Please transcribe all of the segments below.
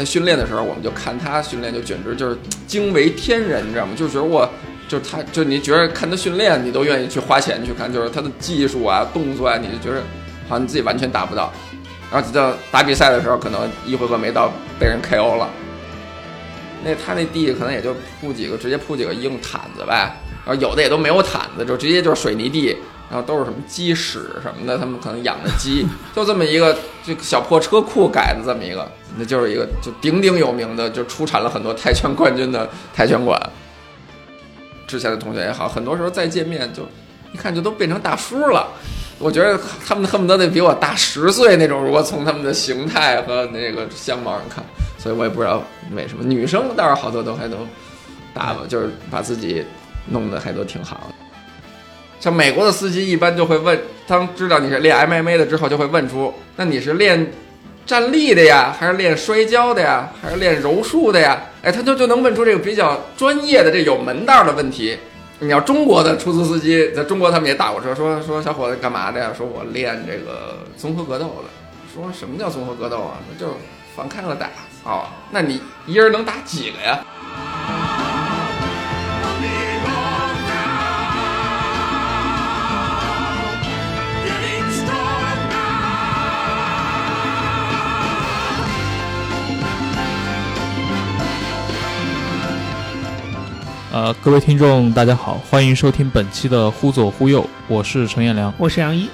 在训练的时候，我们就看他训练，就简直就是惊为天人，你知道吗？就觉得我，就是他，就你觉得看他训练，你都愿意去花钱去看，就是他的技术啊、动作啊，你就觉得好像你自己完全达不到。然后到打比赛的时候，可能一回合没到，被人 KO 了。那他那地可能也就铺几个，直接铺几个硬毯子呗。然后有的也都没有毯子，就直接就是水泥地。然后都是什么鸡屎什么的，他们可能养的鸡，就这么一个这个小破车库改的这么一个，那就是一个就鼎鼎有名的，就出产了很多泰拳冠军的泰拳馆。之前的同学也好，很多时候再见面就一看就都变成大叔了。我觉得他们恨不得得比我大十岁那种，如果从他们的形态和那个相貌上看，所以我也不知道为什么女生倒是好多都还都打吧，就是把自己弄得还都挺好。像美国的司机一般就会问，当知道你是练 MMA 的之后，就会问出，那你是练站立的呀，还是练摔跤的呀，还是练柔术的呀？哎，他就就能问出这个比较专业的、这有门道的问题。你要中国的出租司机，在中国他们也打过车，说说小伙子干嘛的呀？说我练这个综合格斗的。说什么叫综合格斗啊？那就是放开了打。哦，那你一人能打几个呀？呃，各位听众，大家好，欢迎收听本期的《忽左忽右》，我是陈彦良，我是杨一。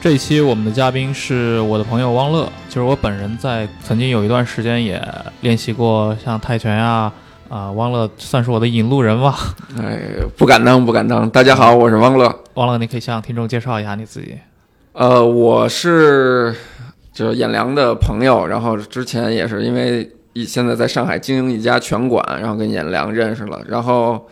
这一期我们的嘉宾是我的朋友汪乐，就是我本人在曾经有一段时间也练习过像泰拳呀，啊，汪乐算是我的引路人吧。哎，不敢当，不敢当。大家好，我是汪乐。汪乐，你可以向听众介绍一下你自己。呃，我是就是彦良的朋友，然后之前也是因为。一现在在上海经营一家拳馆，然后跟颜良认识了，然后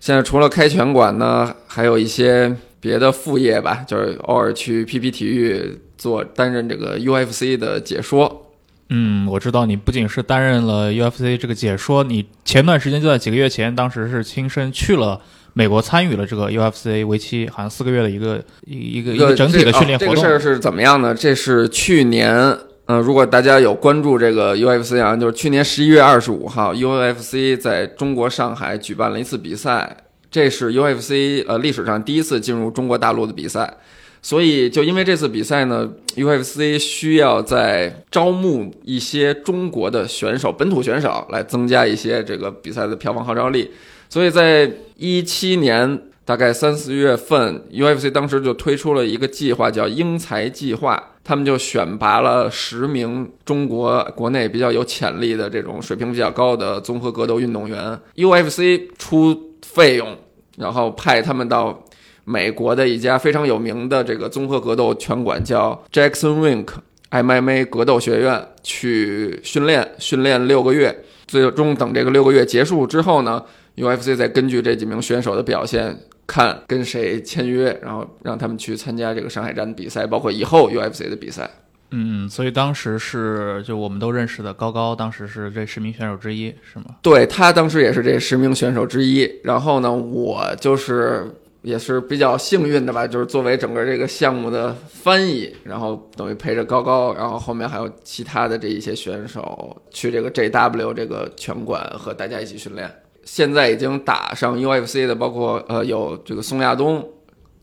现在除了开拳馆呢，还有一些别的副业吧，就是偶尔去 PP 体育做担任这个 UFC 的解说。嗯，我知道你不仅是担任了 UFC 这个解说，你前段时间就在几个月前，当时是亲身去了美国参与了这个 UFC 为期好像四个月的一个一一个一个整体的训练活动。这个事儿是怎么样呢？这是去年。嗯，如果大家有关注这个 UFC 啊，就是去年十一月二十五号，UFC 在中国上海举办了一次比赛，这是 UFC 呃历史上第一次进入中国大陆的比赛，所以就因为这次比赛呢，UFC 需要在招募一些中国的选手、本土选手来增加一些这个比赛的票房号召力，所以在一七年大概三四月份，UFC 当时就推出了一个计划，叫英才计划。他们就选拔了十名中国国内比较有潜力的这种水平比较高的综合格斗运动员，UFC 出费用，然后派他们到美国的一家非常有名的这个综合格斗拳馆，叫 Jackson Wink MMA 格斗学院去训练，训练六个月，最终等这个六个月结束之后呢，UFC 再根据这几名选手的表现。看跟谁签约，然后让他们去参加这个上海站的比赛，包括以后 UFC 的比赛。嗯，所以当时是就我们都认识的高高，当时是这十名选手之一，是吗？对他当时也是这十名选手之一。然后呢，我就是也是比较幸运的吧，就是作为整个这个项目的翻译，然后等于陪着高高，然后后面还有其他的这一些选手去这个 JW 这个拳馆和大家一起训练。现在已经打上 UFC 的，包括呃有这个宋亚东，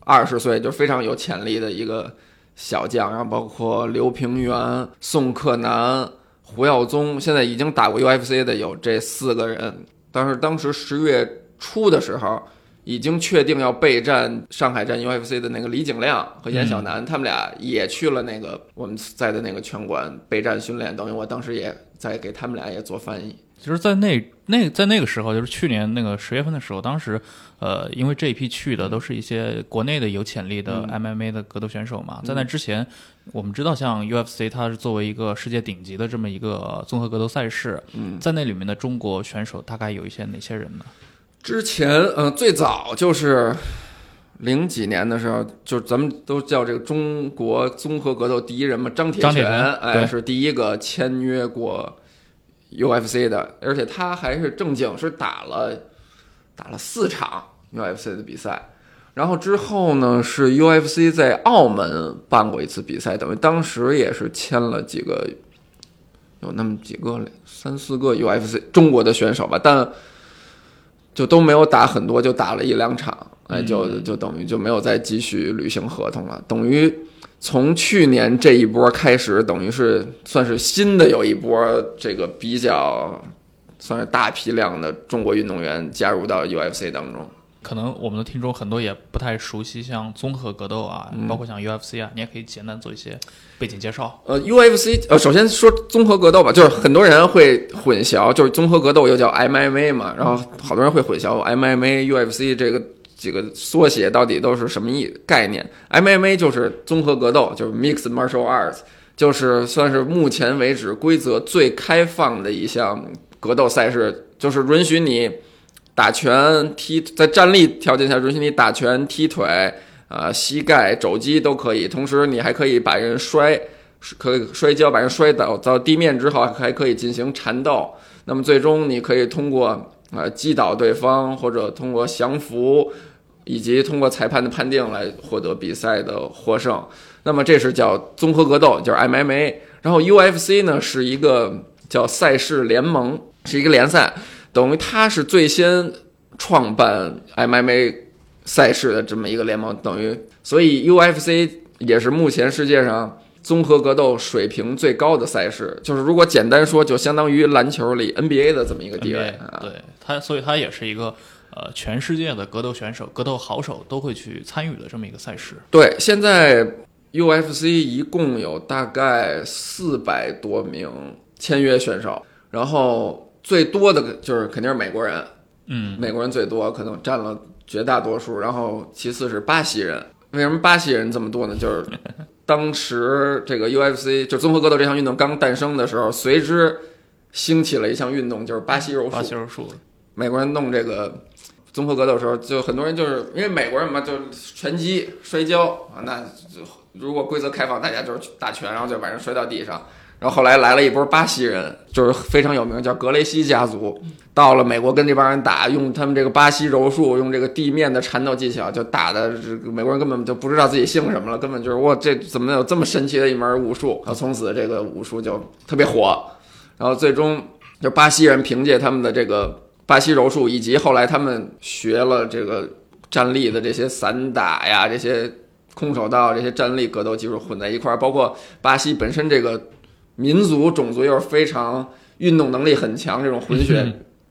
二十岁就非常有潜力的一个小将，然后包括刘平原、宋克南、胡耀宗，现在已经打过 UFC 的有这四个人。但是当时十月初的时候，已经确定要备战上海站 UFC 的那个李景亮和严小南，他们俩也去了那个我们在的那个拳馆备战训练，等于我当时也在给他们俩也做翻译。就是在那那在那个时候，就是去年那个十月份的时候，当时，呃，因为这一批去的都是一些国内的有潜力的 MMA 的格斗选手嘛。在那之前，我们知道像 UFC，它是作为一个世界顶级的这么一个综合格斗赛事，在那里面的中国选手大概有一些哪些人呢？之前，嗯，最早就是零几年的时候，就是咱们都叫这个中国综合格斗第一人嘛，张铁拳，哎，是第一个签约过。UFC 的，而且他还是正经是打了打了四场 UFC 的比赛，然后之后呢是 UFC 在澳门办过一次比赛，等于当时也是签了几个有那么几个三四个 UFC 中国的选手吧，但就都没有打很多，就打了一两场，哎，就就等于就没有再继续履行合同了。等于从去年这一波开始，等于是算是新的有一波这个比较算是大批量的中国运动员加入到 UFC 当中。可能我们的听众很多也不太熟悉，像综合格斗啊，包括像 UFC 啊，你也可以简单做一些背景介绍。呃，UFC 呃，首先说综合格斗吧，就是很多人会混淆，就是综合格斗又叫 MMA 嘛，然后好多人会混淆 MMA、UFC 这个几个缩写到底都是什么意概念。MMA 就是综合格斗，就是 Mixed Martial Arts，就是算是目前为止规则最开放的一项格斗赛事，就是允许你。打拳、踢，在站立条件下允许你打拳、踢腿，啊，膝盖、肘击都可以。同时，你还可以把人摔，可以摔跤，把人摔倒到地面之后，还可以进行缠斗。那么，最终你可以通过啊击倒对方，或者通过降服，以及通过裁判的判定来获得比赛的获胜。那么，这是叫综合格斗，就是 MMA。然后 UFC 呢是一个叫赛事联盟，是一个联赛。等于它是最先创办 MMA 赛事的这么一个联盟，等于所以 UFC 也是目前世界上综合格斗水平最高的赛事。就是如果简单说，就相当于篮球里 NBA 的这么一个地位。对它，所以它也是一个呃全世界的格斗选手、格斗好手都会去参与的这么一个赛事。对，现在 UFC 一共有大概四百多名签约选手，然后。最多的就是肯定是美国人，嗯，美国人最多，可能占了绝大多数。然后其次是巴西人。为什么巴西人这么多呢？就是 当时这个 UFC 就综合格斗这项运动刚诞生的时候，随之兴起了一项运动，就是巴西柔术。巴西柔术，美国人弄这个综合格斗的时候，就很多人就是因为美国人嘛，就拳击、摔跤啊，那如果规则开放，大家就是打拳，然后就把人摔到地上。然后后来来了一波巴西人，就是非常有名，叫格雷西家族。到了美国跟这帮人打，用他们这个巴西柔术，用这个地面的缠斗技巧，就打的这个美国人根本就不知道自己姓什么了，根本就是哇，这怎么有这么神奇的一门武术？然后从此这个武术就特别火。然后最终就巴西人凭借他们的这个巴西柔术，以及后来他们学了这个站立的这些散打呀，这些空手道，这些站立格斗技术混在一块儿，包括巴西本身这个。民族种族又是非常运动能力很强这种混血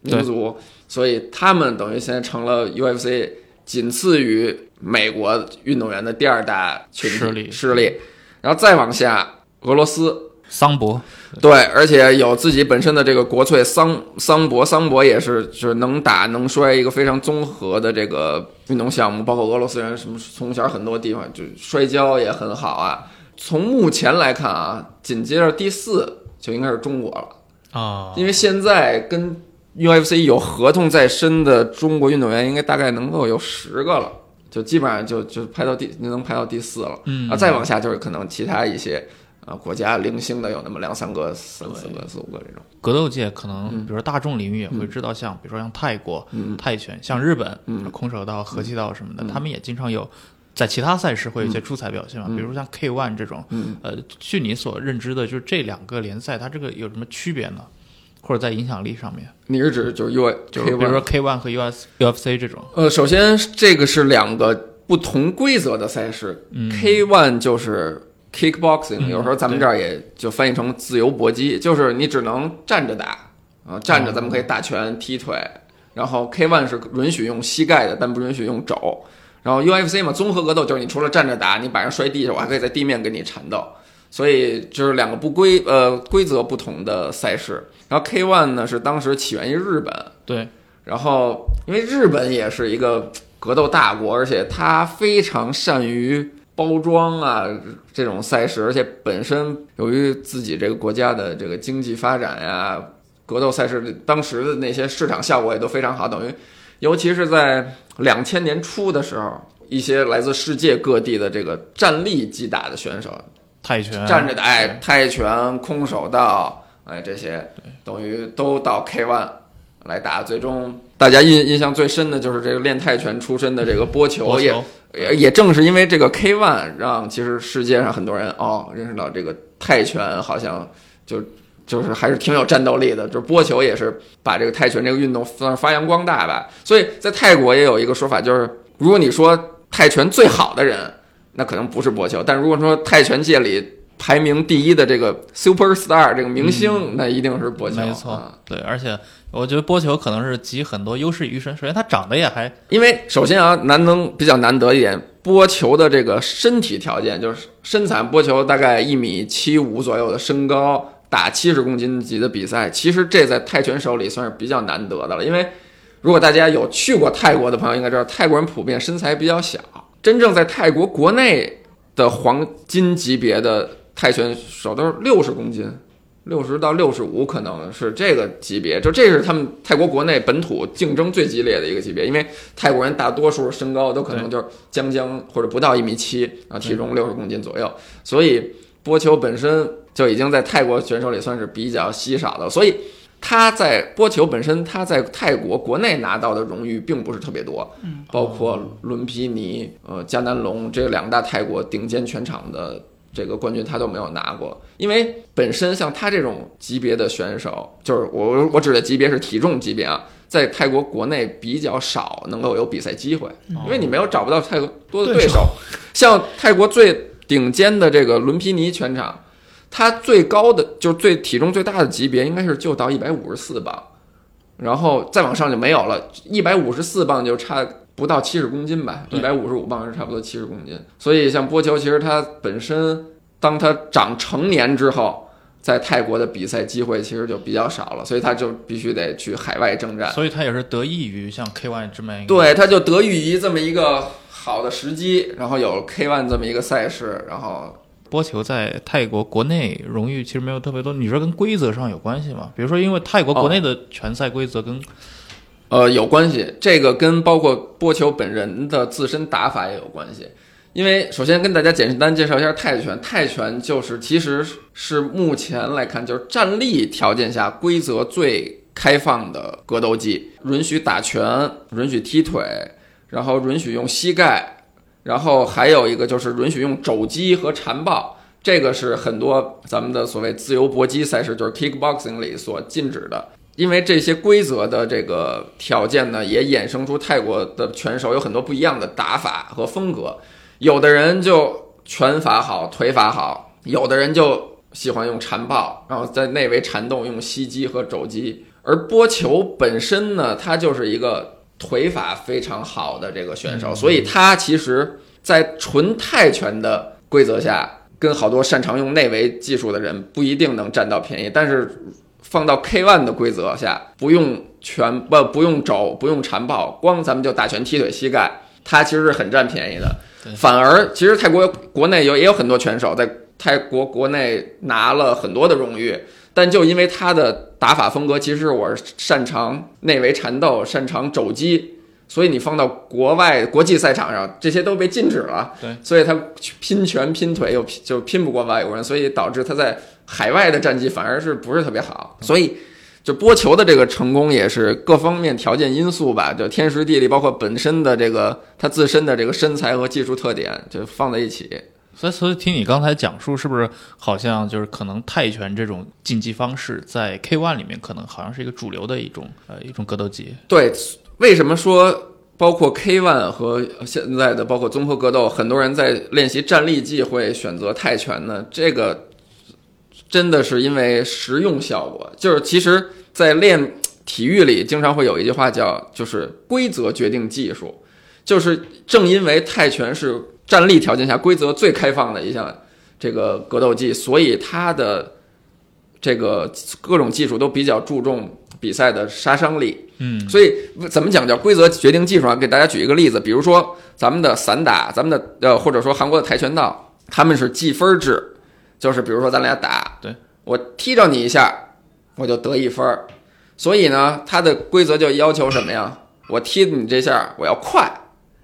民族，所以他们等于现在成了 UFC 仅次于美国运动员的第二大势力势力，然后再往下，俄罗斯桑博，对，而且有自己本身的这个国粹桑桑博，桑博也是就是能打能摔一个非常综合的这个运动项目，包括俄罗斯人什么从小很多地方就摔跤也很好啊。从目前来看啊，紧接着第四就应该是中国了啊，因为现在跟 UFC 有合同在身的中国运动员，应该大概能够有十个了，就基本上就就排到第能排到第四了。嗯，啊，再往下就是可能其他一些啊国家零星的有那么两三个、三四个、四五个这种。格斗界可能，比如说大众领域也会知道，像比如说像泰国泰拳，像日本空手道、合气道什么的，他们也经常有。在其他赛事会有一些出彩表现嘛？比如像 K ONE 这种，呃，据你所认知的，就是这两个联赛，它这个有什么区别呢？或者在影响力上面？你是指就是 U，就是比如说 K ONE 和 US UFC 这种？呃，首先这个是两个不同规则的赛事。K ONE 就是 Kickboxing，有时候咱们这儿也就翻译成自由搏击，就是你只能站着打啊，站着咱们可以打拳、踢腿。然后 K ONE 是允许用膝盖的，但不允许用肘。然后 UFC 嘛，综合格斗就是你除了站着打，你把人摔地上，我还可以在地面跟你缠斗，所以就是两个不规呃规则不同的赛事。然后 K1 呢是当时起源于日本，对。然后因为日本也是一个格斗大国，而且它非常善于包装啊这种赛事，而且本身由于自己这个国家的这个经济发展呀，格斗赛事当时的那些市场效果也都非常好，等于。尤其是在两千年初的时候，一些来自世界各地的这个站立击打的选手，泰拳站着打，泰拳、空手道，哎，这些等于都到 K ONE 来打。最终，大家印印象最深的就是这个练泰拳出身的这个波球，也也也正是因为这个 K ONE，让其实世界上很多人哦认识到这个泰拳好像就。就是还是挺有战斗力的。就是波球也是把这个泰拳这个运动算是发扬光大吧。所以在泰国也有一个说法，就是如果你说泰拳最好的人，那可能不是波球；但如果说泰拳界里排名第一的这个 super star 这个明星，那一定是波球。没错，对，而且我觉得波球可能是集很多优势于一身。首先，他长得也还，因为首先啊，难能比较难得一点，波球的这个身体条件就是身材，波球大概一米七五左右的身高，打七十公斤级的比赛，其实这在泰拳手里算是比较难得的了。因为如果大家有去过泰国的朋友，应该知道泰国人普遍身材比较小，真正在泰国国内的黄金级别的。泰拳手都是六十公斤，六十到六十五可能是这个级别，就这是他们泰国国内本土竞争最激烈的一个级别，因为泰国人大多数身高都可能就是将将或者不到一米七，然后体重六十公斤左右，所以波球本身就已经在泰国选手里算是比较稀少的，所以他在波球本身他在泰国国内拿到的荣誉并不是特别多，包括伦皮尼、呃加南龙这两大泰国顶尖拳场的。这个冠军他都没有拿过，因为本身像他这种级别的选手，就是我我指的级别是体重级别啊，在泰国国内比较少能够有比赛机会，因为你没有找不到太多的对手。像泰国最顶尖的这个伦皮尼全场，他最高的就是最体重最大的级别应该是就到一百五十四磅，然后再往上就没有了，一百五十四磅就差。不到七十公斤吧，一百五十五磅是差不多七十公斤。所以像波球，其实它本身，当它长成年之后，在泰国的比赛机会其实就比较少了，所以他就必须得去海外征战。所以他也是得益于像 K ONE 这么一个，对，他就得益于这么一个好的时机，然后有 K ONE 这么一个赛事，然后波球在泰国国内荣誉其实没有特别多。你说跟规则上有关系吗？比如说，因为泰国国内的拳赛规则跟呃，有关系，这个跟包括波球本人的自身打法也有关系。因为首先跟大家简单介绍一下泰拳，泰拳就是其实是目前来看就是站立条件下规则最开放的格斗技，允许打拳，允许踢腿，然后允许用膝盖，然后还有一个就是允许用肘击和缠抱，这个是很多咱们的所谓自由搏击赛事，就是 kickboxing 里所禁止的。因为这些规则的这个条件呢，也衍生出泰国的拳手有很多不一样的打法和风格。有的人就拳法好，腿法好；有的人就喜欢用缠抱，然后在内围缠动，用膝击和肘击。而波球本身呢，他就是一个腿法非常好的这个选手，所以他其实，在纯泰拳的规则下，跟好多擅长用内围技术的人不一定能占到便宜。但是。放到 K ONE 的规则下，不用拳不不用肘不用缠抱，光咱们就打拳踢腿膝盖，他其实是很占便宜的。反而其实泰国国内有也有很多拳手在泰国国内拿了很多的荣誉，但就因为他的打法风格，其实我是擅长内围缠斗，擅长肘击，所以你放到国外国际赛场上，这些都被禁止了。对，所以他拼拳拼腿又拼就拼不过外国人，所以导致他在。海外的战绩反而是不是特别好，所以就播球的这个成功也是各方面条件因素吧，就天时地利，包括本身的这个他自身的这个身材和技术特点，就放在一起。所以，所以听你刚才讲述，是不是好像就是可能泰拳这种竞技方式在 K ONE 里面可能好像是一个主流的一种呃一种格斗技？对，为什么说包括 K ONE 和现在的包括综合格斗，很多人在练习站立技会选择泰拳呢？这个。真的是因为实用效果，就是其实，在练体育里，经常会有一句话叫“就是规则决定技术”，就是正因为泰拳是站立条件下规则最开放的一项这个格斗技，所以它的这个各种技术都比较注重比赛的杀伤力。嗯，所以怎么讲叫规则决定技术啊？给大家举一个例子，比如说咱们的散打，咱们的呃，或者说韩国的跆拳道，他们是计分制。就是比如说咱俩打，对我踢着你一下，我就得一分儿。所以呢，它的规则就要求什么呀？我踢你这下我要快，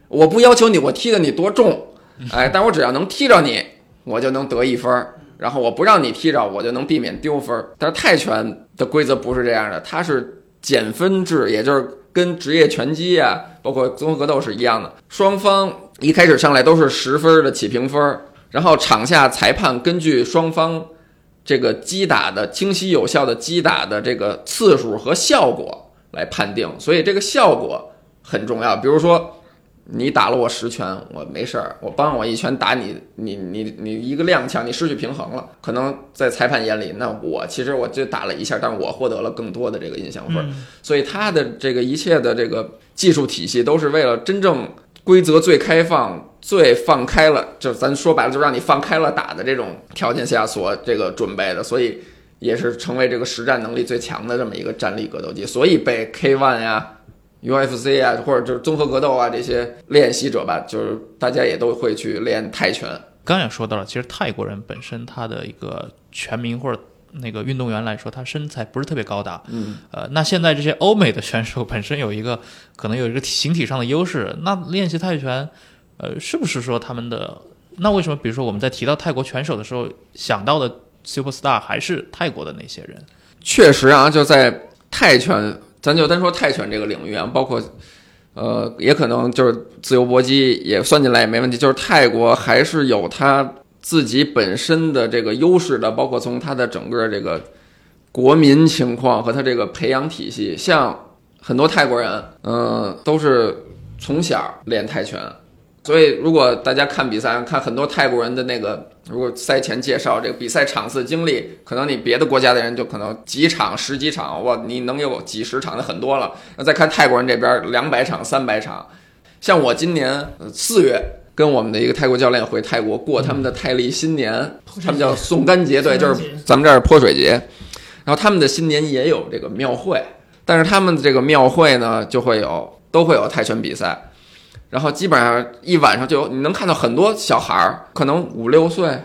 我不要求你我踢的你多重，哎，但我只要能踢着你，我就能得一分儿。然后我不让你踢着，我就能避免丢分儿。但是泰拳的规则不是这样的，它是减分制，也就是跟职业拳击啊，包括综合格斗是一样的，双方一开始上来都是十分的起评分儿。然后场下裁判根据双方这个击打的清晰有效的击打的这个次数和效果来判定，所以这个效果很重要。比如说。你打了我十拳，我没事儿。我帮我一拳打你，你你你一个踉跄，你失去平衡了。可能在裁判眼里，那我其实我就打了一下，但我获得了更多的这个印象分。所以他的这个一切的这个技术体系都是为了真正规则最开放、最放开了，就咱说白了，就让你放开了打的这种条件下所这个准备的。所以也是成为这个实战能力最强的这么一个站立格斗技。所以被 K One 呀。UFC 啊，或者就是综合格斗啊，这些练习者吧，就是大家也都会去练泰拳。刚也说到了，其实泰国人本身他的一个全民或者那个运动员来说，他身材不是特别高大。嗯，呃，那现在这些欧美的选手本身有一个可能有一个形体上的优势，那练习泰拳，呃，是不是说他们的？那为什么比如说我们在提到泰国拳手的时候，想到的 super star 还是泰国的那些人？确实啊，就在泰拳。咱就单说泰拳这个领域啊，包括，呃，也可能就是自由搏击也算进来也没问题。就是泰国还是有他自己本身的这个优势的，包括从他的整个这个国民情况和他这个培养体系，像很多泰国人，嗯，都是从小练泰拳。所以，如果大家看比赛，看很多泰国人的那个，如果赛前介绍这个比赛场次经历，可能你别的国家的人就可能几场、十几场，哇，你能有几十场的很多了。那再看泰国人这边两百场、三百场，像我今年四月跟我们的一个泰国教练回泰国过他们的泰历新年，他们叫宋干节，对，就是咱们这儿泼水节。然后他们的新年也有这个庙会，但是他们的这个庙会呢，就会有都会有泰拳比赛。然后基本上一晚上就有，你能看到很多小孩儿，可能五六岁，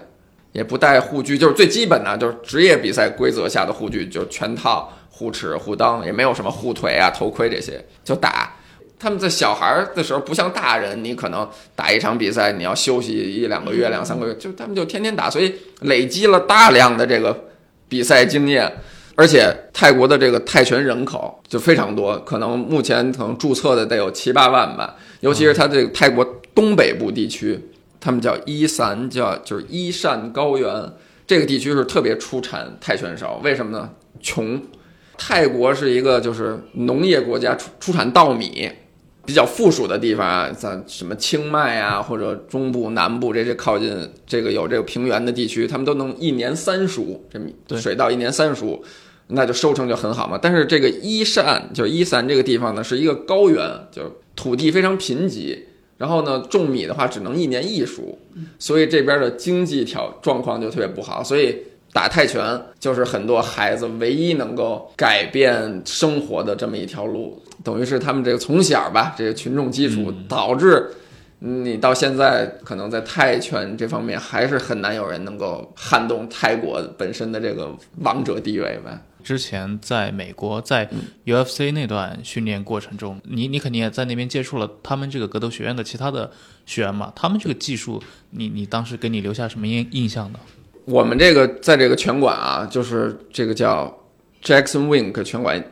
也不带护具，就是最基本的，就是职业比赛规则下的护具，就是全套护齿、护裆，也没有什么护腿啊、头盔这些，就打。他们在小孩儿的时候不像大人，你可能打一场比赛你要休息一两个月、两三个月，就他们就天天打，所以累积了大量的这个比赛经验。而且泰国的这个泰拳人口就非常多，可能目前可能注册的得有七八万吧。尤其是它这个泰国东北部地区，他们叫伊散，叫就是伊善高原这个地区是特别出产泰拳手。为什么呢？穷，泰国是一个就是农业国家，出出产稻米比较富庶的地方啊，像什么清迈啊，或者中部、南部这些靠近这个有这个平原的地区，他们都能一年三熟这水稻一年三熟。那就收成就很好嘛。但是这个伊善就是伊善这个地方呢，是一个高原，就土地非常贫瘠。然后呢，种米的话只能一年一熟，所以这边的经济条状况就特别不好。所以打泰拳就是很多孩子唯一能够改变生活的这么一条路，等于是他们这个从小吧，这个群众基础导致你到现在可能在泰拳这方面还是很难有人能够撼动泰国本身的这个王者地位吧。之前在美国，在 UFC 那段训练过程中，你你肯定也在那边接触了他们这个格斗学院的其他的学员嘛？他们这个技术，你你当时给你留下什么印印象呢？我们这个在这个拳馆啊，就是这个叫 Jackson Wink 拳馆，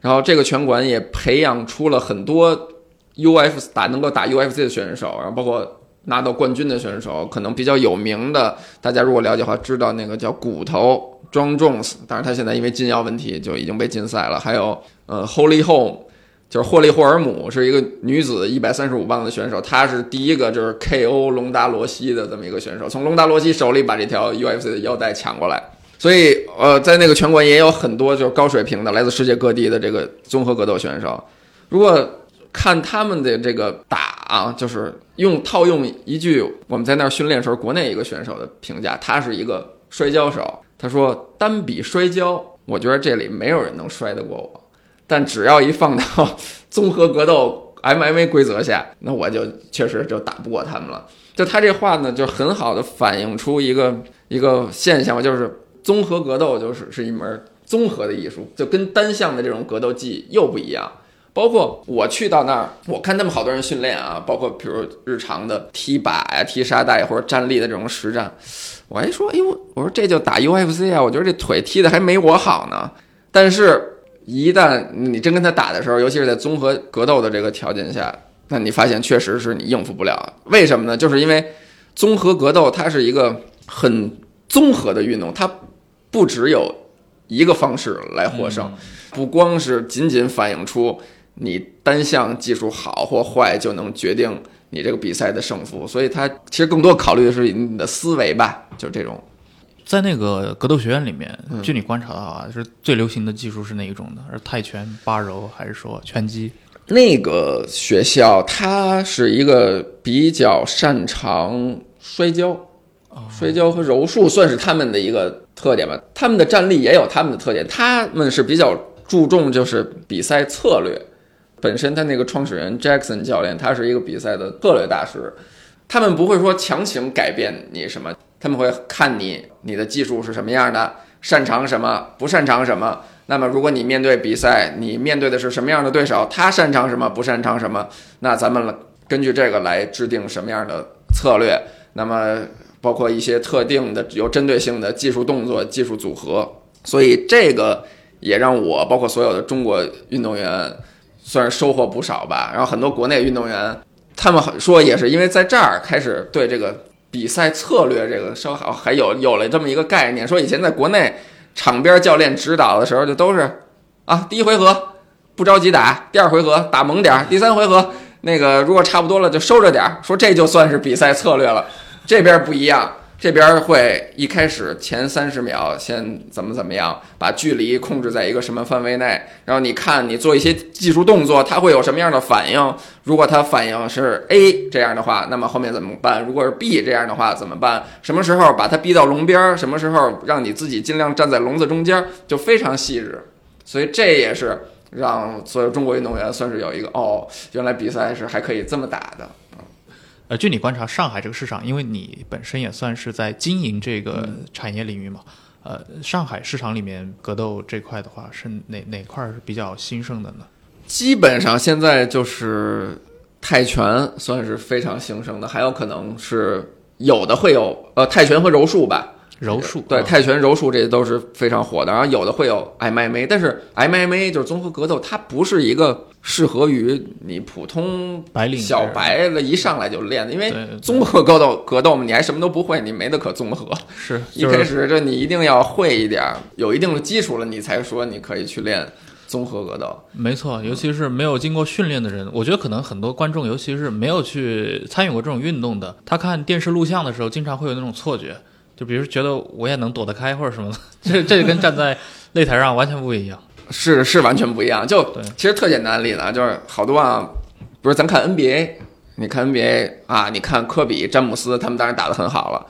然后这个拳馆也培养出了很多 UFC 打能够打 UFC 的选手，然后包括。拿到冠军的选手，可能比较有名的，大家如果了解的话，知道那个叫骨头 John Jones，但是他现在因为禁药问题就已经被禁赛了。还有呃 Holy Home 就是霍利霍尔姆，是一个女子一百三十五磅的选手，她是第一个就是 KO 隆达罗西的这么一个选手，从隆达罗西手里把这条 UFC 的腰带抢过来。所以呃，在那个拳馆也有很多就是高水平的来自世界各地的这个综合格斗选手。如果看他们的这个打啊，就是用套用一句我们在那儿训练时候国内一个选手的评价，他是一个摔跤手。他说单比摔跤，我觉得这里没有人能摔得过我，但只要一放到综合格斗 MMA 规则下，那我就确实就打不过他们了。就他这话呢，就很好的反映出一个一个现象，就是综合格斗就是是一门综合的艺术，就跟单项的这种格斗技又不一样。包括我去到那儿，我看他们好多人训练啊，包括比如日常的踢靶呀、踢沙袋或者站立的这种实战，我还说，哎呦，我说这就打 UFC 啊，我觉得这腿踢的还没我好呢。但是，一旦你真跟他打的时候，尤其是在综合格斗的这个条件下，那你发现确实是你应付不了。为什么呢？就是因为综合格斗它是一个很综合的运动，它不只有一个方式来获胜，不光是仅仅反映出你单项技术好或坏就能决定你这个比赛的胜负，所以它其实更多考虑的是你的思维吧，就这种。在那个格斗学院里面，嗯据你观察到啊，是最流行的技术是哪一种的？是泰拳、八柔，还是说拳击？那个学校它是一个比较擅长摔跤，摔跤和柔术算是他们的一个特点吧。他们的战力也有他们的特点，他们是比较注重就是比赛策略。本身他那个创始人 Jackson 教练，他是一个比赛的策略大师。他们不会说强行改变你什么，他们会看你你的技术是什么样的，擅长什么，不擅长什么。那么，如果你面对比赛，你面对的是什么样的对手，他擅长什么，不擅长什么，那咱们根据这个来制定什么样的策略。那么，包括一些特定的有针对性的技术动作、技术组合。所以，这个也让我包括所有的中国运动员算是收获不少吧。然后，很多国内运动员，他们说也是因为在这儿开始对这个比赛策略这个稍好还有有了这么一个概念，说以前在国内。场边教练指导的时候，就都是啊，第一回合不着急打，第二回合打猛点，第三回合那个如果差不多了就收着点，说这就算是比赛策略了。这边不一样，这边会一开始前三十秒先怎么怎么样，把距离控制在一个什么范围内，然后你看你做一些技术动作，它会有什么样的反应？如果它反应是 A 这样的话，那么后面怎么办？如果是 B 这样的话怎么办？什么时候把它逼到笼边？什么时候让你自己尽量站在笼子中间？就非常细致。所以这也是让所有中国运动员算是有一个哦，原来比赛是还可以这么打的。呃，据你观察，上海这个市场，因为你本身也算是在经营这个产业领域嘛，呃，上海市场里面格斗这块的话，是哪哪块是比较兴盛的呢？基本上现在就是泰拳算是非常兴盛的，还有可能是有的会有呃泰拳和柔术吧，柔术对啊泰拳、柔术这些都是非常火的，然后有的会有 MMA，但是 MMA 就是综合格斗，它不是一个适合于你普通白领小白的一上来就练的，因为综合格斗格斗嘛，你还什么都不会，你没得可综合。是 一开始这你一定要会一点儿，有一定的基础了，你才说你可以去练综合格斗。没错，尤其是没有经过训练的人，我觉得可能很多观众，尤其是没有去参与过这种运动的，他看电视录像的时候，经常会有那种错觉，就比如觉得我也能躲得开或者什么的，这这跟站在擂台上完全不一样。是是完全不一样。就其实特简单的例子啊，就是好多啊，比如咱看 NBA，你看 NBA 啊，你看科比、詹姆斯他们当然打得很好了，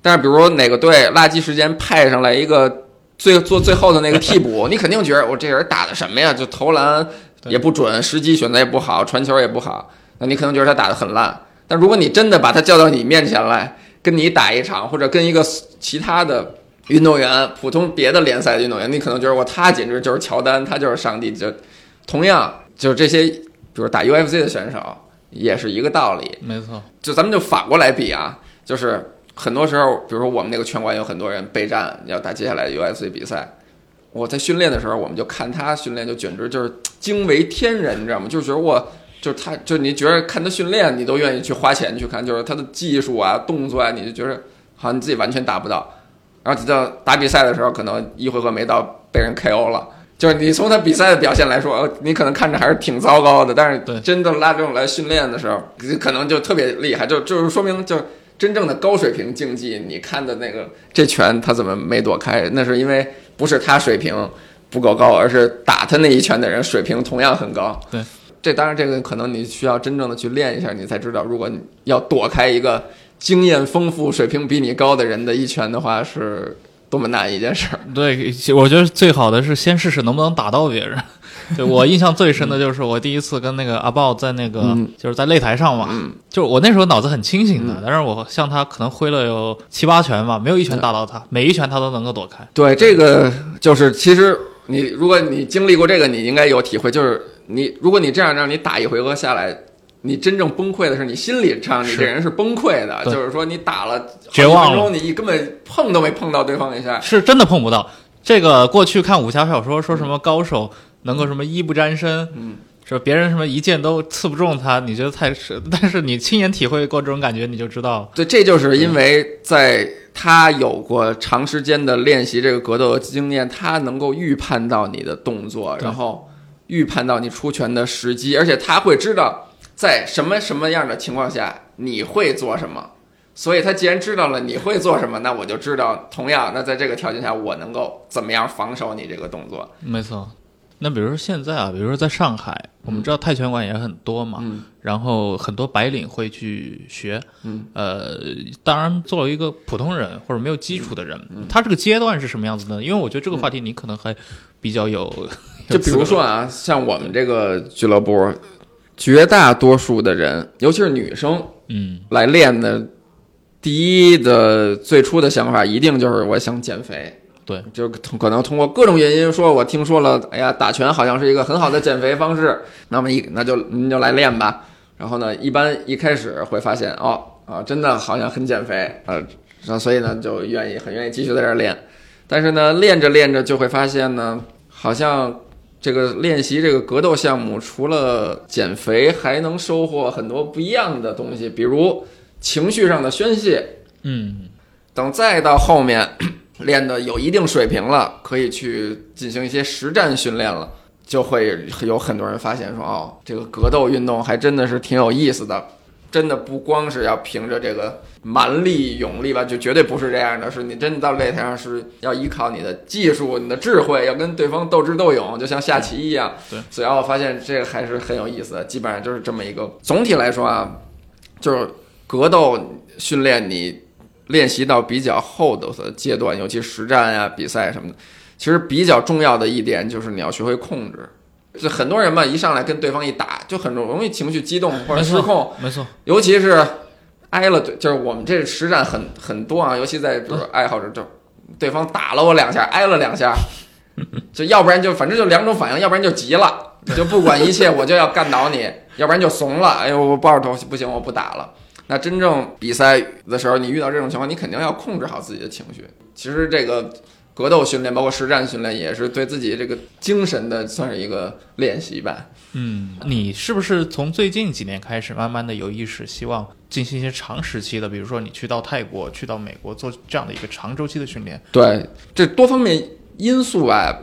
但是比如哪个队垃圾时间派上来一个最做最后的那个替补，你肯定觉得我这人打的什么呀？就投篮也不准，时机选择也不好，传球也不好，那你可能觉得他打得很烂。但如果你真的把他叫到你面前来，跟你打一场，或者跟一个其他的运动员，普通别的联赛的运动员，你可能觉得我他简直就是乔丹，他就是上帝。就同样就是这些，比如打 UFC 的选手也是一个道理。没错，就咱们就反过来比啊，就是很多时候，比如说我们那个拳馆有很多人备战要打接下来的 UFC 比赛，我在训练的时候，我们就看他训练，就简直就是惊为天人，你知道吗？就是觉得我。就是他，就你觉得看他训练，你都愿意去花钱去看，就是他的技术啊、动作啊，你就觉得好像你自己完全达不到。然后直到打比赛的时候，可能一回合没到，被人 KO 了。就是你从他比赛的表现来说，呃你可能看着还是挺糟糕的，但是真的拉这种来训练的时候，可能就特别厉害，就就是说明就真正的高水平竞技，你看的那个这拳他怎么没躲开？那是因为不是他水平不够高，而是打他那一拳的人水平同样很高。对，这当然这个可能你需要真正的去练一下，你才知道，如果你要躲开一个经验丰富、水平比你高的人的一拳的话，是多么难一件事儿。对，我觉得最好的是先试试能不能打到别人。对我印象最深的就是我第一次跟那个阿豹在那个、嗯就是在擂台上嘛，就是我那时候脑子很清醒的，但是我向他可能挥了有七八拳吧，没有一拳打到他，每一拳他都能够躲开。对，这个就是其实你如果你经历过这个，你应该有体会，就是你如果你这样让你打一回合下来。你真正崩溃的是你心理上，你这人是崩溃的，就是说你打了几绝望了分钟，你根本碰都没碰到对方一下。是真的碰不到。这个过去看武侠小说说什么高手能够什么衣不沾身，嗯，说别人什么一剑都刺不中他，你觉得太是，但是你亲眼体会过这种感觉，你就知道，对，这就是因为在他有过长时间的练习这个格斗的经验，他能够预判到你的动作，然后预判到你出拳的时机，而且他会知道在什么什么样的情况下你会做什么。所以他既然知道了你会做什么，那我就知道，同样，那在这个条件下，我能够怎么样防守你这个动作。没错。那比如说现在啊，比如说在上海，我们知道泰拳馆也很多嘛，嗯然后很多白领会去学，嗯，呃，当然作为一个普通人或者没有基础的人，嗯他这个阶段是什么样子呢？因为我觉得这个话题你可能还比较有，就比如说啊，像我们这个俱乐部，绝大多数的人，尤其是女生嗯来练的，第一的最初的想法一定就是我想减肥。对，就通可能通过各种原因说，我听说了，哎呀，打拳好像是一个很好的减肥方式，那么一那就您就来练吧。然后呢，一般一开始会发现，哦啊，真的好像很减肥，呃，那所以呢就愿意很愿意继续在这儿练。但是呢，练着练着就会发现呢，好像这个练习这个格斗项目，除了减肥，还能收获很多不一样的东西，比如情绪上的宣泄。嗯等再到后面 练的有一定水平了，可以去进行一些实战训练了，就会有很多人发现说，哦，这个格斗运动还真的是挺有意思的。真的不光是要凭着这个蛮力、勇力吧，就绝对不是这样的。是你真的到擂台上是要依靠你的技术、你的智慧，要跟对方斗智斗勇，就像下棋一样。对，所以我发现这个还是很有意思的。基本上就是这么一个。总体来说啊，就是格斗训练你练习到比较后头的阶段，尤其实战啊、比赛什么的，其实比较重要的一点就是你要学会控制。就很多人嘛，一上来跟对方一打，就很容易情绪激动或者失控，没错，尤其是挨了对，就是我们这实战很很多啊，尤其在比如爱好者，就对方打了我两下，挨了两下，就要不然就反正就两种反应，要不然就急了，就不管一切我就要干倒你，要不然就怂了，哎呦我抱着头不行我不打了。那真正比赛的时候，你遇到这种情况，你肯定要控制好自己的情绪。其实这个格斗训练，包括实战训练，也是对自己这个精神的算是一个练习吧。嗯，你是不是从最近几年开始，慢慢的有意识，希望进行一些长时期的，比如说你去到泰国、去到美国做这样的一个长周期的训练？对，这多方面因素啊，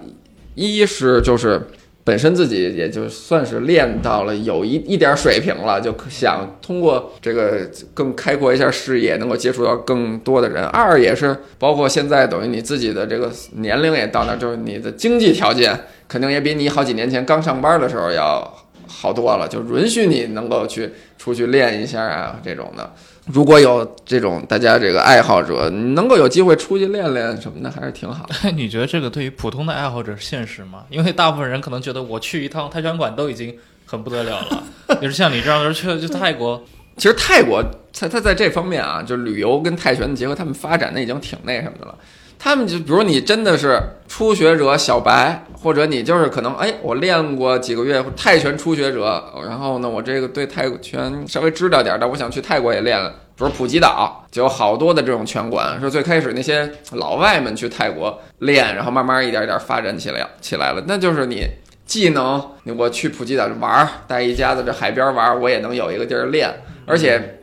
一是就是本身自己也就算是练到了有一一点水平了，就想通过这个更开阔一下视野，能够接触到更多的人。二也是包括现在等于你自己的这个年龄也到那儿，就是你的经济条件肯定也比你好几年前刚上班的时候要好多了，就允许你能够去出去练一下啊这种的。如果有这种大家这个爱好者，能够有机会出去练练什么的，还是挺好的。你觉得这个对于普通的爱好者现实吗？因为大部分人可能觉得我去一趟泰拳馆都已经很不得了了，就是像你这样的人去去泰国，其实泰国它它在这方面啊，就旅游跟泰拳的结合，他们发展的已经挺那什么的了。他们就比如你真的是初学者小白，或者你就是可能哎，我练过几个月泰拳初学者，然后呢，我这个对泰拳稍微知道点，但我想去泰国也练了。比如普吉岛就有好多的这种拳馆，是最开始那些老外们去泰国练，然后慢慢一点一点发展起来起来了。那就是你既能我去普吉岛玩儿，带一家子这海边玩儿，我也能有一个地儿练，而且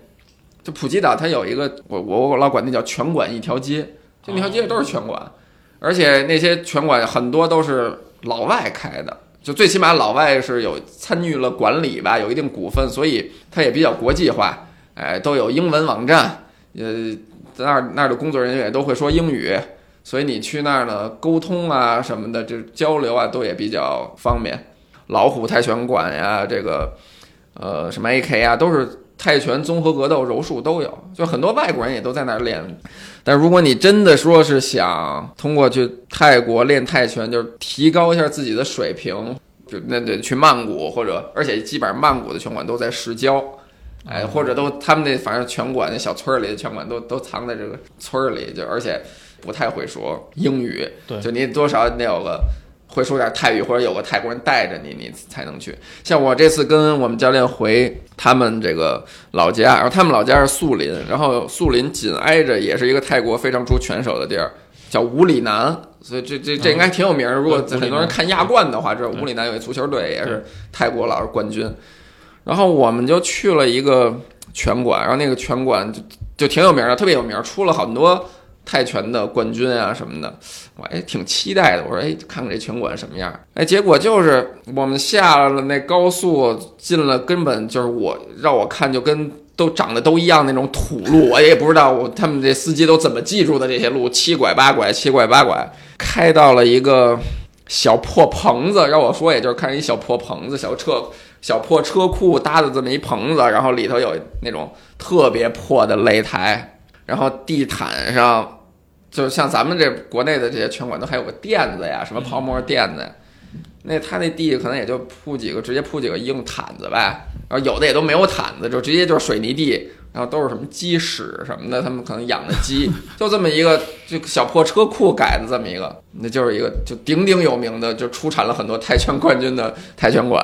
就普吉岛它有一个我我我老管那叫拳馆一条街，这那条街都是拳馆，而且那些拳馆很多都是老外开的，就最起码老外是有参与了管理吧，有一定股份，所以它也比较国际化，哎，都有英文网站，呃，在那儿那儿的工作人员也都会说英语，所以你去那儿呢沟通啊什么的，这交流啊都也比较方便。老虎泰拳馆呀，这个呃什么 AK 啊，都是泰拳、综合格斗、柔术都有，就很多外国人也都在那儿练。但如果你真的说是想通过去泰国练泰拳，就是提高一下自己的水平，就那得去曼谷或者，而且基本上曼谷的拳馆都在市郊，哎，或者都他们那反正拳馆那小村儿里的拳馆都都藏在这个村儿里，就而且不太会说英语，对就你多少得有个。会说点泰语，或者有个泰国人带着你，你才能去。像我这次跟我们教练回他们这个老家，然后他们老家是素林，然后素林紧挨着也是一个泰国非常出拳手的地儿，叫五里南，所以这这这应该挺有名儿。如果很多人看亚冠的话，知道五里南有一足球队也是泰国老是冠军。然后我们就去了一个拳馆，然后那个拳馆就就挺有名的，特别有名，出了很多泰拳的冠军啊什么的。我哎挺期待的，我说哎看看这拳馆什么样。哎，结果就是我们下了那高速，进了根本就是我让我看就跟都长得都一样那种土路，我 也不知道我他们这司机都怎么记住的这些路，七拐八拐，七拐八拐，开到了一个小破棚子，让我说也就是看一小破棚子，小车小破车库搭的这么一棚子，然后里头有那种特别破的擂台，然后地毯上。就像咱们这国内的这些拳馆都还有个垫子呀，什么泡沫垫子呀，那他那地可能也就铺几个，直接铺几个硬毯子呗。然后有的也都没有毯子，就直接就是水泥地，然后都是什么鸡屎什么的，他们可能养的鸡，就这么一个就小破车库改的这么一个，那就是一个就鼎鼎有名的，就出产了很多泰拳冠军的泰拳馆。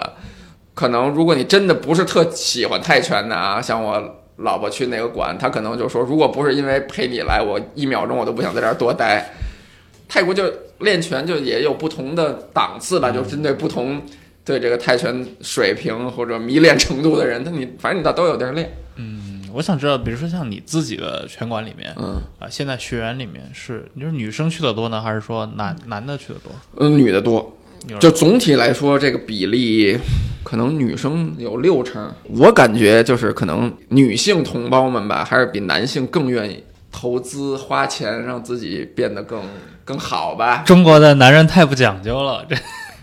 可能如果你真的不是特喜欢泰拳的啊，像我老婆去那个馆，他可能就说，如果不是因为陪你来，我一秒钟我都不想在这儿多待。泰国就练拳就也有不同的档次吧，就针对不同对这个泰拳水平或者迷恋程度的人，他你反正你倒都有地儿练。嗯，我想知道，比如说像你自己的拳馆里面，嗯啊，现在学员里面是你说女生去的多呢，还是说男男的去的多？嗯，女的多，就总体来说，这个比例可能女生有六成。我感觉就是可能女性同胞们吧，还是比男性更愿意投资花钱，让自己变得更更好吧。中国的男人太不讲究了，这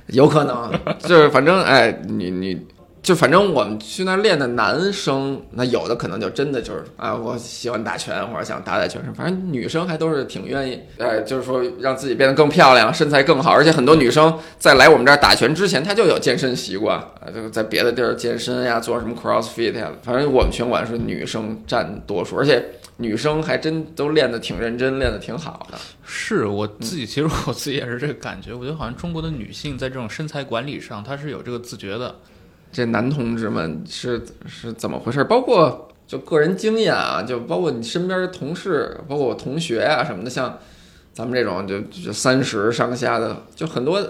有可能，就是反正哎，你你就反正我们去那儿练的男生，那有的可能就真的就是啊，我喜欢打拳或者想打打拳什么，反正女生还都是挺愿意，哎，就是说让自己变得更漂亮，身材更好，而且很多女生在来我们这儿打拳之前，她就有健身习惯，啊，就在别的地儿健身呀，做什么 CrossFit 呀，反正我们拳馆是女生占多数，而且女生还真都练得挺认真，练得挺好的。是我自己，其实我自己也是这个感觉。我觉得好像中国的女性在这种身材管理上，她是有这个自觉的。这男同志们是是怎么回事？包括就个人经验啊，就包括你身边的同事，包括我同学啊什么的，像咱们这种就就三十上下的，就很多，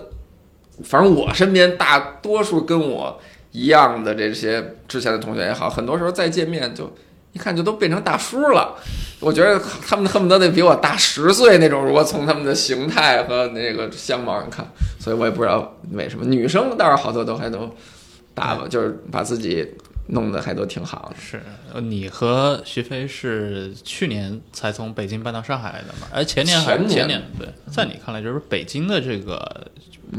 反正我身边大多数跟我一样的这些之前的同学也好，很多时候再见面就一看就都变成大叔了。我觉得他们恨不得得比我大十岁那种，如果从他们的形态和那个相貌上看，所以我也不知道为什么女生倒是好多都还都打了，就是把自己弄得还都挺好的。是呃你和徐飞是去年才从北京搬到上海来的嘛？哎，前年还是前年前年？对，在你看来，就是北京的这个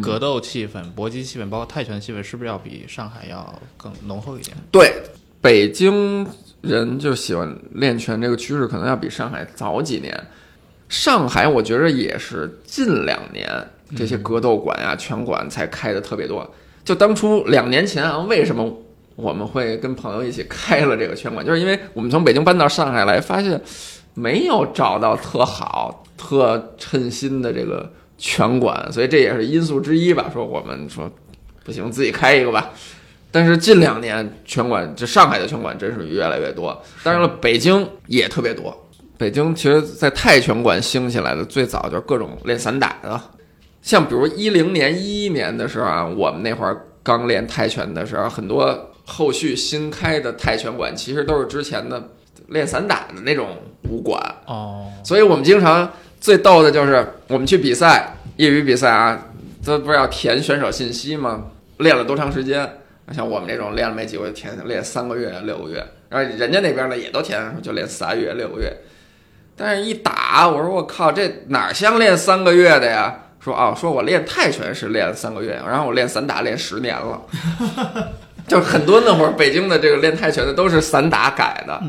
格斗气氛、搏击气氛，包括泰拳气氛，是不是要比上海要更浓厚一点？对，北京人就喜欢练拳这个趋势，可能要比上海早几年。上海我觉着也是近两年这些格斗馆呀、拳馆才开的特别多。就当初两年前啊，为什么我们会跟朋友一起开了这个拳馆？就是因为我们从北京搬到上海来，发现没有找到特好、特称心的这个拳馆，所以这也是因素之一吧。说我们说不行，自己开一个吧。但是近两年拳馆，这上海的拳馆真是越来越多。当然了，北京也特别多。北京其实，在泰拳馆兴起来的最早就是各种练散打的，像比如一零年、一一年的时候啊，我们那会儿刚练泰拳的时候，很多后续新开的泰拳馆其实都是之前的练散打的那种武馆。哦，所以我们经常最逗的就是我们去比赛，业余比赛啊，这不是要填选手信息吗？练了多长时间？像我们这种练了没几个月，填练三个月、六个月，然后人家那边呢也都填，就练仨月、六个月。但是，一打，我说我靠，这哪儿像练三个月的呀？说啊，说我练泰拳是练三个月，然后我练散打练十年了。就很多那会儿北京的这个练泰拳的都是散打改的，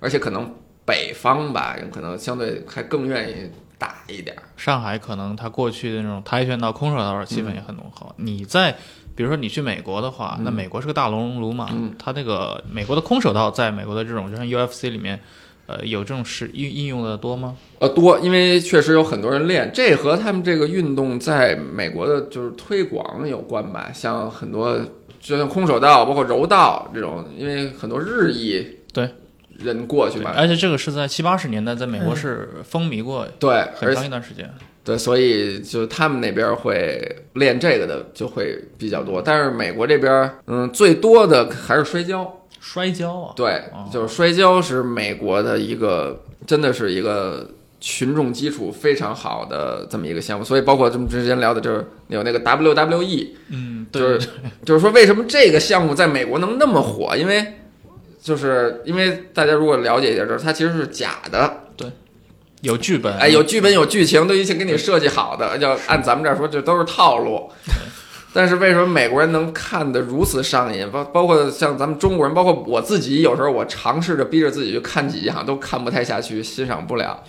而且可能北方吧，可能相对还更愿意打一点儿。上海可能他过去的那种跆拳道、空手道的气氛也很浓厚。你在比如说你去美国的话，那美国是个大熔炉嘛，嗯它那个美国的空手道在美国的这种就像 UFC 里面，呃，有这种是应应用的多吗？呃，多，因为确实有很多人练，这和他们这个运动在美国的就是推广有关吧。像很多，就像空手道，包括柔道这种，因为很多日裔对人过去嘛。而且这个是在七八十年代，在美国是风靡过对，很长一段时间。对，所以就他们那边会练这个的就会比较多，但是美国这边，嗯，最多的还是摔跤。摔跤啊？对，就是摔跤是美国的一个，真的是一个群众基础非常好的这么一个项目。所以包括咱们之前聊的，就是有那个 WWE，嗯，就是就是说为什么这个项目在美国能那么火？因为就是因为大家如果了解一下，就是它其实是假的。对有剧本，哎，有剧本有剧情，都已经给你设计好的，要按咱们这儿说，这都是套路。但是为什么美国人能看得如此上瘾？包包括像咱们中国人，包括我自己，有时候我尝试着逼着自己去看几样，都看不太下去，欣赏不了，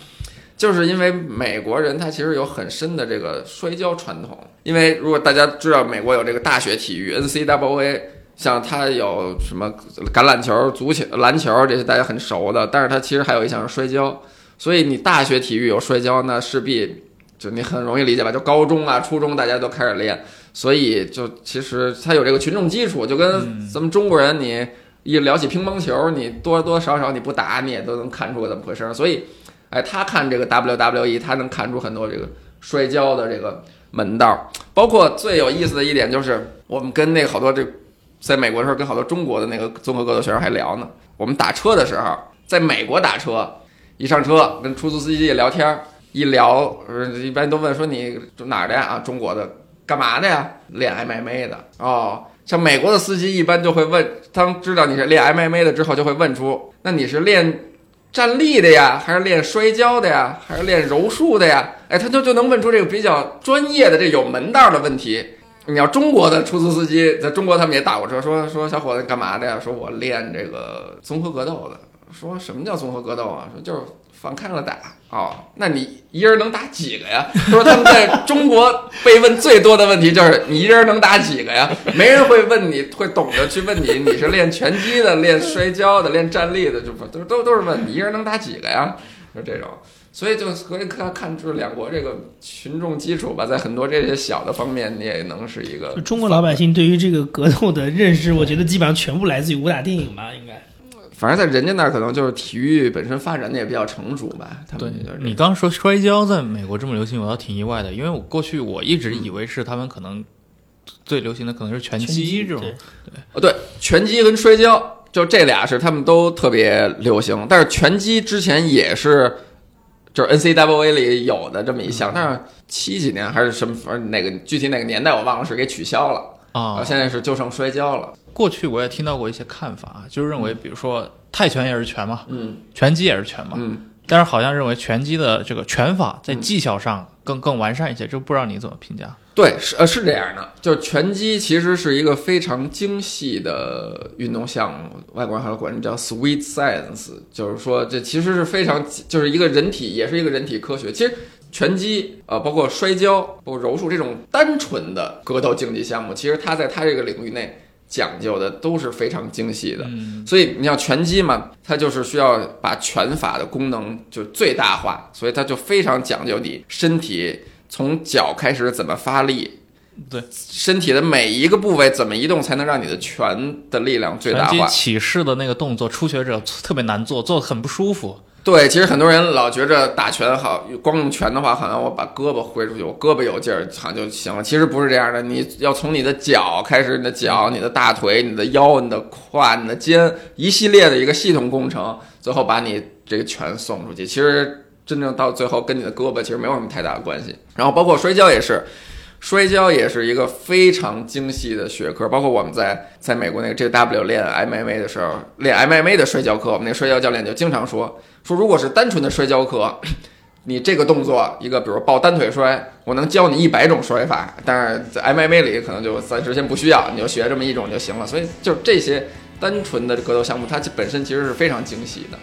就是因为美国人他其实有很深的这个摔跤传统。因为如果大家知道美国有这个大学体育 NCAA，像他有什么橄榄球、足球、篮球这些大家很熟的，但是他其实还有一项是摔跤。所以你大学体育有摔跤，那势必就你很容易理解吧？就高中啊、初中大家都开始练，所以就其实他有这个群众基础，就跟咱们中国人，你一聊起乒乓球，你多多少少你不打你也都能看出个怎么回事。所以，哎，他看这个 WWE，他能看出很多这个摔跤的这个门道。包括最有意思的一点就是，我们跟那个好多这在美国的时候，跟好多中国的那个综合格斗选手还聊呢。我们打车的时候，在美国打车。一上车跟出租司机聊天一聊，呃，一般都问说你哪儿的呀？啊，中国的，干嘛的呀？练 MMA 的哦。像美国的司机一般就会问，当知道你是练 MMA 的之后，就会问出，那你是练站立的呀，还是练摔跤的呀，还是练柔术的呀？哎，他就就能问出这个比较专业的、这有门道的问题。你要中国的出租司机，在中国他们也打过车，说说小伙子干嘛的呀？说我练这个综合格斗的。说什么叫综合格斗啊？说就是放开了打哦。那你一人能打几个呀？说他们在中国被问最多的问题就是你一人能打几个呀？没人会问你会懂得去问你你是练拳击的、练摔跤的、练站立的，就不都都都是问你一人能打几个呀？就这种，所以就可以看看出两国这个群众基础吧，在很多这些小的方面，你也能是一个中国老百姓对于这个格斗的认识，我觉得基本上全部来自于武打电影吧，应该。反正，在人家那儿可能就是体育本身发展的也比较成熟吧。他们你刚说摔跤在美国这么流行，我倒挺意外的，因为我过去我一直以为是他们可能最流行的可能是拳击这种。对，哦对，拳击跟摔跤就这俩是他们都特别流行，但是拳击之前也是就是 N C W A 里有的这么一项，但是七几年还是什么，反正哪个具体哪个年代我忘了，是给取消了啊，现在是就剩摔跤了。过去我也听到过一些看法，就是认为，比如说泰拳也是拳嘛，嗯，拳击也是拳嘛，嗯，但是好像认为拳击的这个拳法在技巧上更更完善一些，就不知道你怎么评价？对，是呃是这样的，就是拳击其实是一个非常精细的运动项目，外国人还管这叫 sweet science，就是说这其实是非常就是一个人体，也是一个人体科学。其实拳击呃，包括摔跤、包括柔术这种单纯的格斗竞技项目，其实它在它这个领域内。讲究的都是非常精细的，所以你像拳击嘛，它就是需要把拳法的功能就最大化，所以它就非常讲究你身体从脚开始怎么发力，对身体的每一个部位怎么移动才能让你的拳的力量最大化。起势的那个动作，初学者特别难做，做的很不舒服。对，其实很多人老觉着打拳好，光用拳的话，好像我把胳膊挥出去，我胳膊有劲儿，好像就行了。其实不是这样的，你要从你的脚开始，你的脚、你的大腿、你的腰、你的胯、你的肩，一系列的一个系统工程，最后把你这个拳送出去。其实真正到最后，跟你的胳膊其实没有什么太大的关系。然后包括摔跤也是，摔跤也是一个非常精细的学科包括我们在在美国那个 jw 练 mma 的时候练 mma 的摔跤课我们那个摔跤教练就经常说说如果是单纯的摔跤课 你这个动作一个比如抱单腿摔我能教你一百种摔法但是在 mma 里可能就暂时先不需要你就学这么一种就行了所以就这些单纯的格斗项目它本身其实是非常精细的。